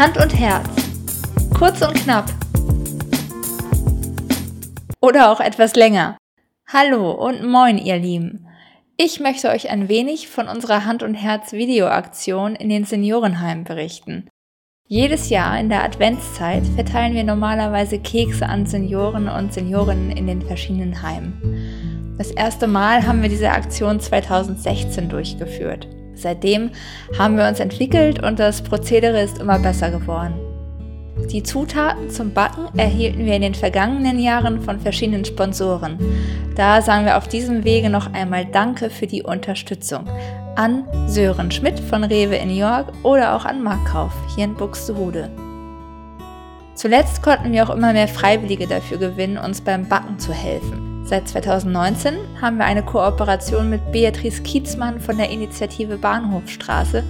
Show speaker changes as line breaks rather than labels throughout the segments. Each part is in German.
Hand und Herz. Kurz und knapp. Oder auch etwas länger. Hallo und moin, ihr Lieben. Ich möchte euch ein wenig von unserer Hand und Herz Videoaktion in den Seniorenheimen berichten. Jedes Jahr in der Adventszeit verteilen wir normalerweise Kekse an Senioren und Seniorinnen in den verschiedenen Heimen. Das erste Mal haben wir diese Aktion 2016 durchgeführt. Seitdem haben wir uns entwickelt und das Prozedere ist immer besser geworden. Die Zutaten zum Backen erhielten wir in den vergangenen Jahren von verschiedenen Sponsoren. Da sagen wir auf diesem Wege noch einmal Danke für die Unterstützung an Sören Schmidt von Rewe in York oder auch an Markkauf hier in Buxtehude. Zuletzt konnten wir auch immer mehr Freiwillige dafür gewinnen, uns beim Backen zu helfen. Seit 2019 haben wir eine Kooperation mit Beatrice Kietzmann von der Initiative Bahnhofstraße,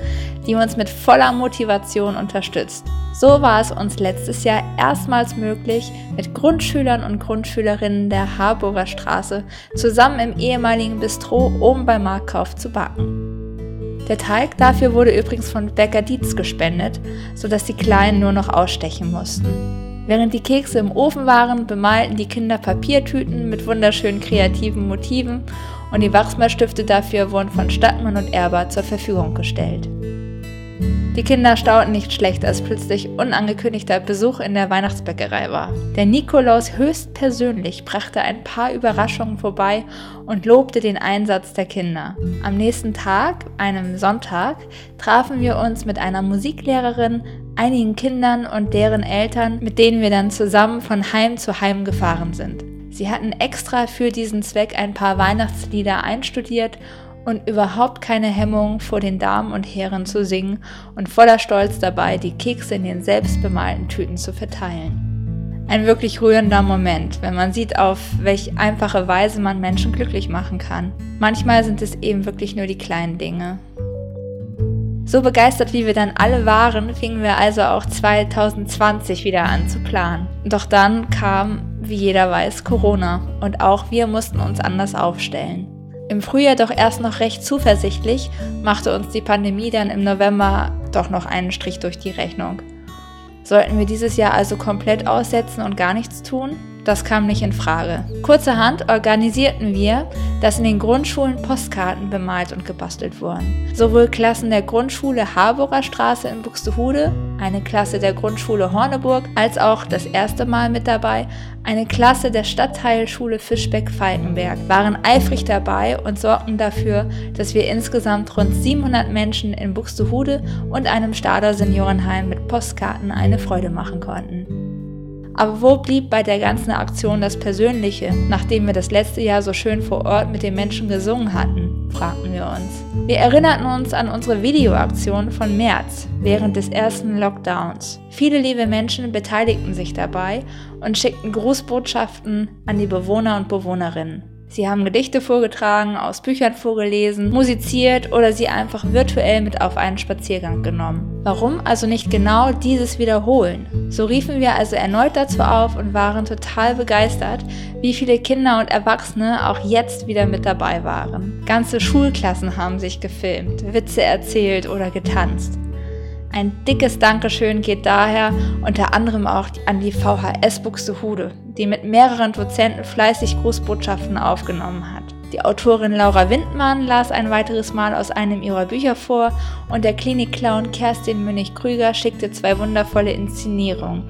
die uns mit voller Motivation unterstützt. So war es uns letztes Jahr erstmals möglich, mit Grundschülern und Grundschülerinnen der Harburger Straße zusammen im ehemaligen Bistro oben bei Marktkauf zu backen. Der Teig dafür wurde übrigens von Bäcker Dietz gespendet, sodass die Kleinen nur noch ausstechen mussten. Während die Kekse im Ofen waren, bemalten die Kinder Papiertüten mit wunderschönen kreativen Motiven und die Wachsmalstifte dafür wurden von Stadtmann und Erber zur Verfügung gestellt. Die Kinder staunten nicht schlecht, als plötzlich unangekündigter Besuch in der Weihnachtsbäckerei war. Der Nikolaus höchstpersönlich brachte ein paar Überraschungen vorbei und lobte den Einsatz der Kinder. Am nächsten Tag, einem Sonntag, trafen wir uns mit einer Musiklehrerin, einigen Kindern und deren Eltern, mit denen wir dann zusammen von Heim zu Heim gefahren sind. Sie hatten extra für diesen Zweck ein paar Weihnachtslieder einstudiert und überhaupt keine Hemmung vor den Damen und Herren zu singen und voller Stolz dabei, die Kekse in den selbstbemalten Tüten zu verteilen. Ein wirklich rührender Moment, wenn man sieht, auf welch einfache Weise man Menschen glücklich machen kann. Manchmal sind es eben wirklich nur die kleinen Dinge. So begeistert wie wir dann alle waren, fingen wir also auch 2020 wieder an zu planen. Doch dann kam, wie jeder weiß, Corona und auch wir mussten uns anders aufstellen. Im Frühjahr doch erst noch recht zuversichtlich, machte uns die Pandemie dann im November doch noch einen Strich durch die Rechnung. Sollten wir dieses Jahr also komplett aussetzen und gar nichts tun? Das kam nicht in Frage. Kurzerhand organisierten wir, dass in den Grundschulen Postkarten bemalt und gebastelt wurden. Sowohl Klassen der Grundschule Harburger Straße in Buxtehude, eine Klasse der Grundschule Horneburg, als auch das erste Mal mit dabei eine Klasse der Stadtteilschule Fischbeck-Falkenberg waren eifrig dabei und sorgten dafür, dass wir insgesamt rund 700 Menschen in Buxtehude und einem Stader Seniorenheim mit Postkarten eine Freude machen konnten. Aber wo blieb bei der ganzen Aktion das Persönliche, nachdem wir das letzte Jahr so schön vor Ort mit den Menschen gesungen hatten, fragten wir uns. Wir erinnerten uns an unsere Videoaktion von März während des ersten Lockdowns. Viele liebe Menschen beteiligten sich dabei und schickten Grußbotschaften an die Bewohner und Bewohnerinnen. Sie haben Gedichte vorgetragen, aus Büchern vorgelesen, musiziert oder sie einfach virtuell mit auf einen Spaziergang genommen. Warum also nicht genau dieses wiederholen? So riefen wir also erneut dazu auf und waren total begeistert, wie viele Kinder und Erwachsene auch jetzt wieder mit dabei waren. Ganze Schulklassen haben sich gefilmt, Witze erzählt oder getanzt. Ein dickes Dankeschön geht daher unter anderem auch an die VHS Buxtehude, die mit mehreren Dozenten fleißig Grußbotschaften aufgenommen hat. Die Autorin Laura Windmann las ein weiteres Mal aus einem ihrer Bücher vor und der Klinikclown Kerstin Münnig-Krüger schickte zwei wundervolle Inszenierungen,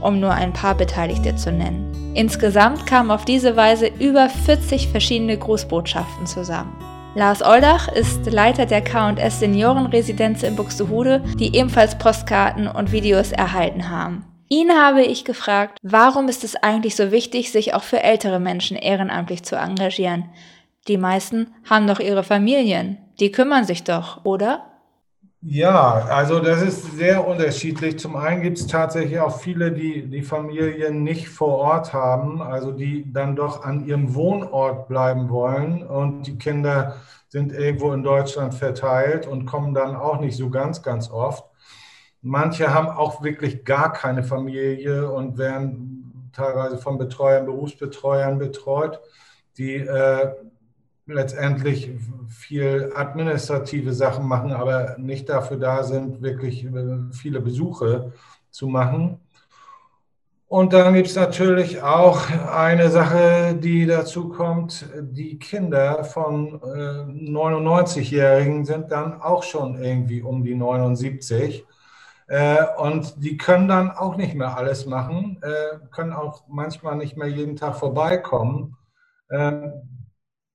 um nur ein paar Beteiligte zu nennen. Insgesamt kamen auf diese Weise über 40 verschiedene Grußbotschaften zusammen. Lars Oldach ist Leiter der K&S Seniorenresidenz in Buxtehude, die ebenfalls Postkarten und Videos erhalten haben. Ihn habe ich gefragt, warum ist es eigentlich so wichtig, sich auch für ältere Menschen ehrenamtlich zu engagieren? Die meisten haben doch ihre Familien, die kümmern sich doch, oder?
Ja, also das ist sehr unterschiedlich. Zum einen gibt es tatsächlich auch viele, die die Familien nicht vor Ort haben, also die dann doch an ihrem Wohnort bleiben wollen und die Kinder sind irgendwo in Deutschland verteilt und kommen dann auch nicht so ganz, ganz oft. Manche haben auch wirklich gar keine Familie und werden teilweise von Betreuern, Berufsbetreuern betreut, die äh, letztendlich viel administrative Sachen machen, aber nicht dafür da sind, wirklich viele Besuche zu machen. Und dann gibt es natürlich auch eine Sache, die dazu kommt. Die Kinder von äh, 99-Jährigen sind dann auch schon irgendwie um die 79. Äh, und die können dann auch nicht mehr alles machen, äh, können auch manchmal nicht mehr jeden Tag vorbeikommen.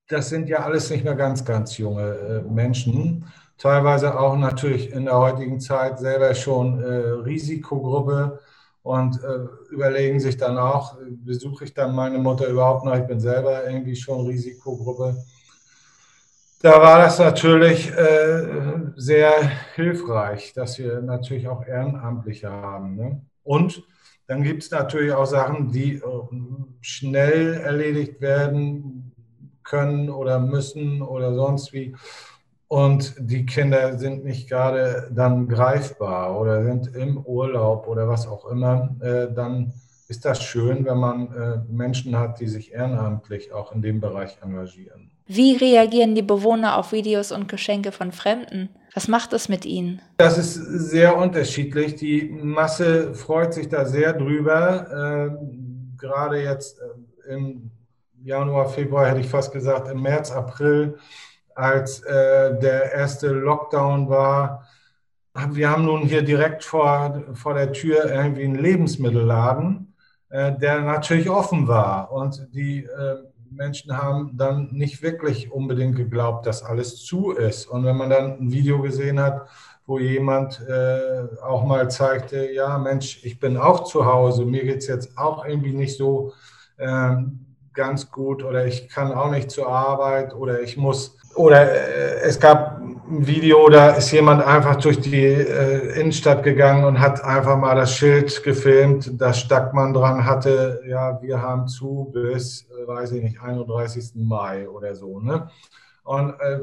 Das sind ja alles nicht mehr ganz, ganz junge äh, Menschen. Teilweise auch natürlich in der heutigen Zeit selber schon äh, Risikogruppe und äh, überlegen sich dann auch, besuche ich dann meine Mutter überhaupt noch? Ich bin selber irgendwie schon Risikogruppe. Da war das natürlich äh, sehr hilfreich, dass wir natürlich auch Ehrenamtliche haben. Ne? Und dann gibt es natürlich auch Sachen, die äh, schnell erledigt werden können oder müssen oder sonst wie und die Kinder sind nicht gerade dann greifbar oder sind im Urlaub oder was auch immer, äh, dann ist das schön, wenn man äh, Menschen hat, die sich ehrenamtlich auch in dem Bereich engagieren.
Wie reagieren die Bewohner auf Videos und Geschenke von Fremden? Was macht es mit ihnen?
Das ist sehr unterschiedlich. Die Masse freut sich da sehr drüber. Äh, gerade jetzt äh, im Januar, Februar hätte ich fast gesagt, im März, April als äh, der erste Lockdown war. Wir haben nun hier direkt vor, vor der Tür irgendwie einen Lebensmittelladen, äh, der natürlich offen war. Und die äh, Menschen haben dann nicht wirklich unbedingt geglaubt, dass alles zu ist. Und wenn man dann ein Video gesehen hat, wo jemand äh, auch mal zeigte, ja Mensch, ich bin auch zu Hause, mir geht es jetzt auch irgendwie nicht so ähm, ganz gut oder ich kann auch nicht zur Arbeit oder ich muss oder äh, es gab ein Video, da ist jemand einfach durch die äh, Innenstadt gegangen und hat einfach mal das Schild gefilmt, das Stackmann dran hatte, ja, wir haben zu bis, äh, weiß ich nicht, 31. Mai oder so. Ne? Und äh,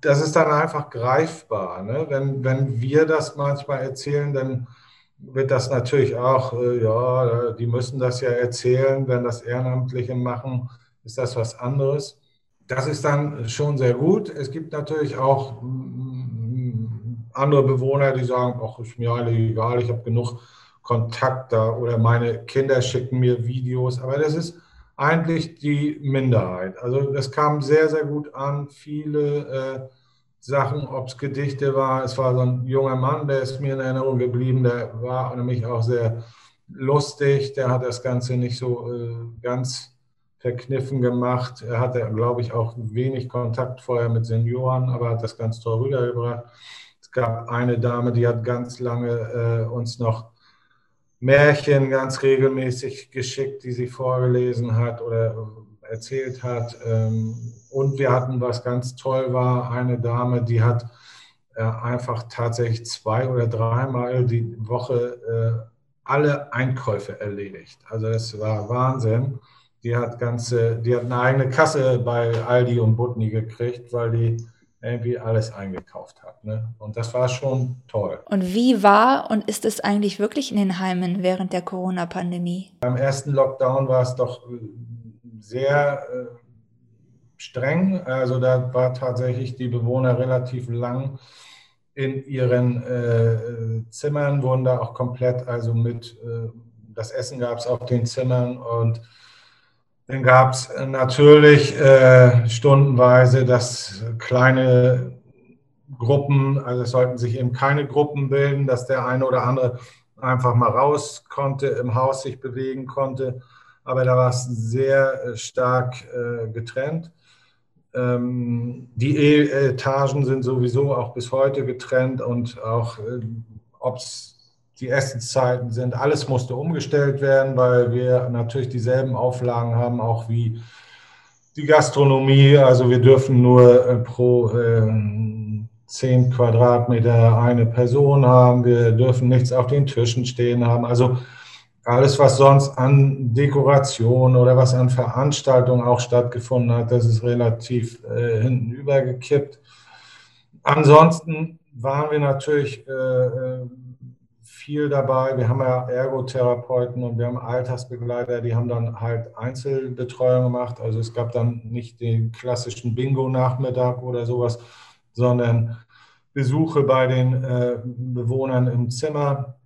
das ist dann einfach greifbar. Ne? Wenn, wenn wir das manchmal erzählen, dann wird das natürlich auch, äh, ja, die müssen das ja erzählen, wenn das Ehrenamtliche machen, ist das was anderes das ist dann schon sehr gut. Es gibt natürlich auch mm, andere Bewohner, die sagen, ach, ist mir alle egal, ich habe genug Kontakt da oder meine Kinder schicken mir Videos, aber das ist eigentlich die Minderheit. Also das kam sehr, sehr gut an. Viele äh, Sachen, ob es Gedichte war, es war so ein junger Mann, der ist mir in Erinnerung geblieben, der war nämlich auch sehr lustig, der hat das Ganze nicht so äh, ganz verkniffen gemacht. Er hatte, glaube ich, auch wenig Kontakt vorher mit Senioren, aber hat das ganz toll rübergebracht. Es gab eine Dame, die hat ganz lange äh, uns noch Märchen ganz regelmäßig geschickt, die sie vorgelesen hat oder erzählt hat. Ähm, und wir hatten, was ganz toll war, eine Dame, die hat äh, einfach tatsächlich zwei oder dreimal die Woche äh, alle Einkäufe erledigt. Also das war Wahnsinn die hat ganze, die hat eine eigene Kasse bei Aldi und Butni gekriegt, weil die irgendwie alles eingekauft hat. Ne? Und das war schon toll.
Und wie war und ist es eigentlich wirklich in den Heimen während der Corona-Pandemie?
Beim ersten Lockdown war es doch äh, sehr äh, streng. Also da war tatsächlich die Bewohner relativ lang in ihren äh, Zimmern, wurden da auch komplett, also mit, äh, das Essen gab es auf den Zimmern und dann gab es natürlich äh, stundenweise, dass kleine Gruppen, also es sollten sich eben keine Gruppen bilden, dass der eine oder andere einfach mal raus konnte, im Haus sich bewegen konnte. Aber da war es sehr äh, stark äh, getrennt. Ähm, die Etagen sind sowieso auch bis heute getrennt und auch, äh, ob es die Essenszeiten sind. Alles musste umgestellt werden, weil wir natürlich dieselben Auflagen haben, auch wie die Gastronomie. Also wir dürfen nur äh, pro äh, 10 Quadratmeter eine Person haben. Wir dürfen nichts auf den Tischen stehen haben. Also alles, was sonst an Dekoration oder was an Veranstaltungen auch stattgefunden hat, das ist relativ äh, hinten übergekippt. Ansonsten waren wir natürlich äh, äh viel dabei. Wir haben ja Ergotherapeuten und wir haben Altersbegleiter, die haben dann halt Einzelbetreuung gemacht. Also es gab dann nicht den klassischen Bingo-Nachmittag oder sowas, sondern Besuche bei den äh, Bewohnern im Zimmer.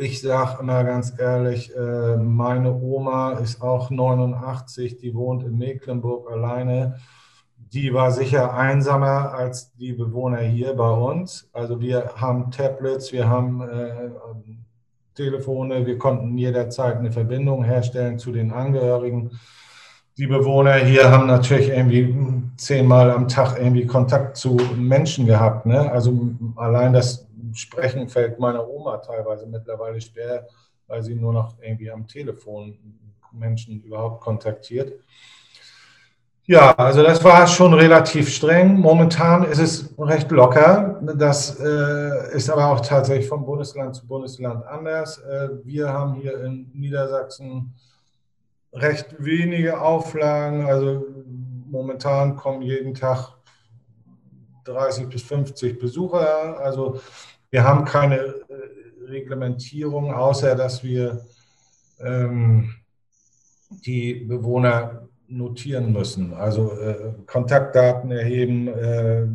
Ich sage immer ganz ehrlich, äh, meine Oma ist auch 89, die wohnt in Mecklenburg alleine die war sicher einsamer als die Bewohner hier bei uns. Also wir haben Tablets, wir haben äh, Telefone, wir konnten jederzeit eine Verbindung herstellen zu den Angehörigen. Die Bewohner hier haben natürlich irgendwie zehnmal am Tag irgendwie Kontakt zu Menschen gehabt. Ne? Also allein das Sprechen fällt meiner Oma teilweise mittlerweile schwer, weil sie nur noch irgendwie am Telefon Menschen überhaupt kontaktiert. Ja, also das war schon relativ streng. Momentan ist es recht locker. Das äh, ist aber auch tatsächlich von Bundesland zu Bundesland anders. Äh, wir haben hier in Niedersachsen recht wenige Auflagen. Also momentan kommen jeden Tag 30 bis 50 Besucher. Also wir haben keine äh, Reglementierung, außer dass wir ähm, die Bewohner notieren müssen. Also äh, Kontaktdaten erheben. Äh,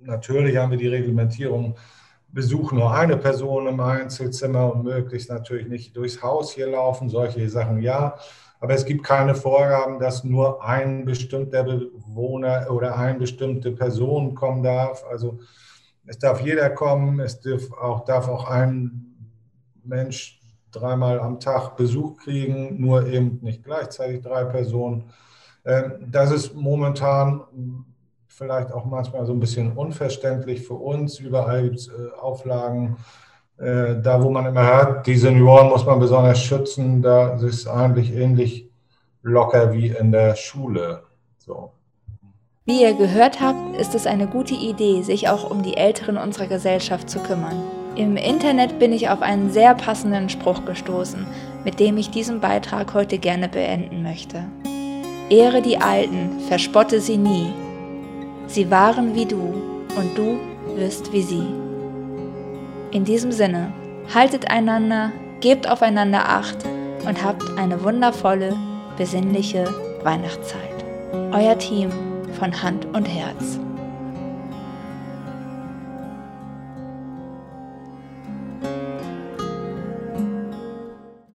natürlich haben wir die Reglementierung, Besuch nur eine Person im Einzelzimmer und möglichst natürlich nicht durchs Haus hier laufen. Solche Sachen ja. Aber es gibt keine Vorgaben, dass nur ein bestimmter Bewohner oder eine bestimmte Person kommen darf. Also es darf jeder kommen, es darf auch, darf auch ein Mensch dreimal am Tag Besuch kriegen, nur eben nicht gleichzeitig drei Personen. Ähm, das ist momentan vielleicht auch manchmal so ein bisschen unverständlich für uns. Überall gibt es äh, Auflagen. Äh, da, wo man immer hört, die Senioren muss man besonders schützen, da ist es eigentlich ähnlich locker wie in der Schule. So.
Wie ihr gehört habt, ist es eine gute Idee, sich auch um die Älteren unserer Gesellschaft zu kümmern. Im Internet bin ich auf einen sehr passenden Spruch gestoßen, mit dem ich diesen Beitrag heute gerne beenden möchte. Ehre die Alten, verspotte sie nie. Sie waren wie du und du wirst wie sie. In diesem Sinne, haltet einander, gebt aufeinander Acht und habt eine wundervolle, besinnliche Weihnachtszeit. Euer Team von Hand und Herz.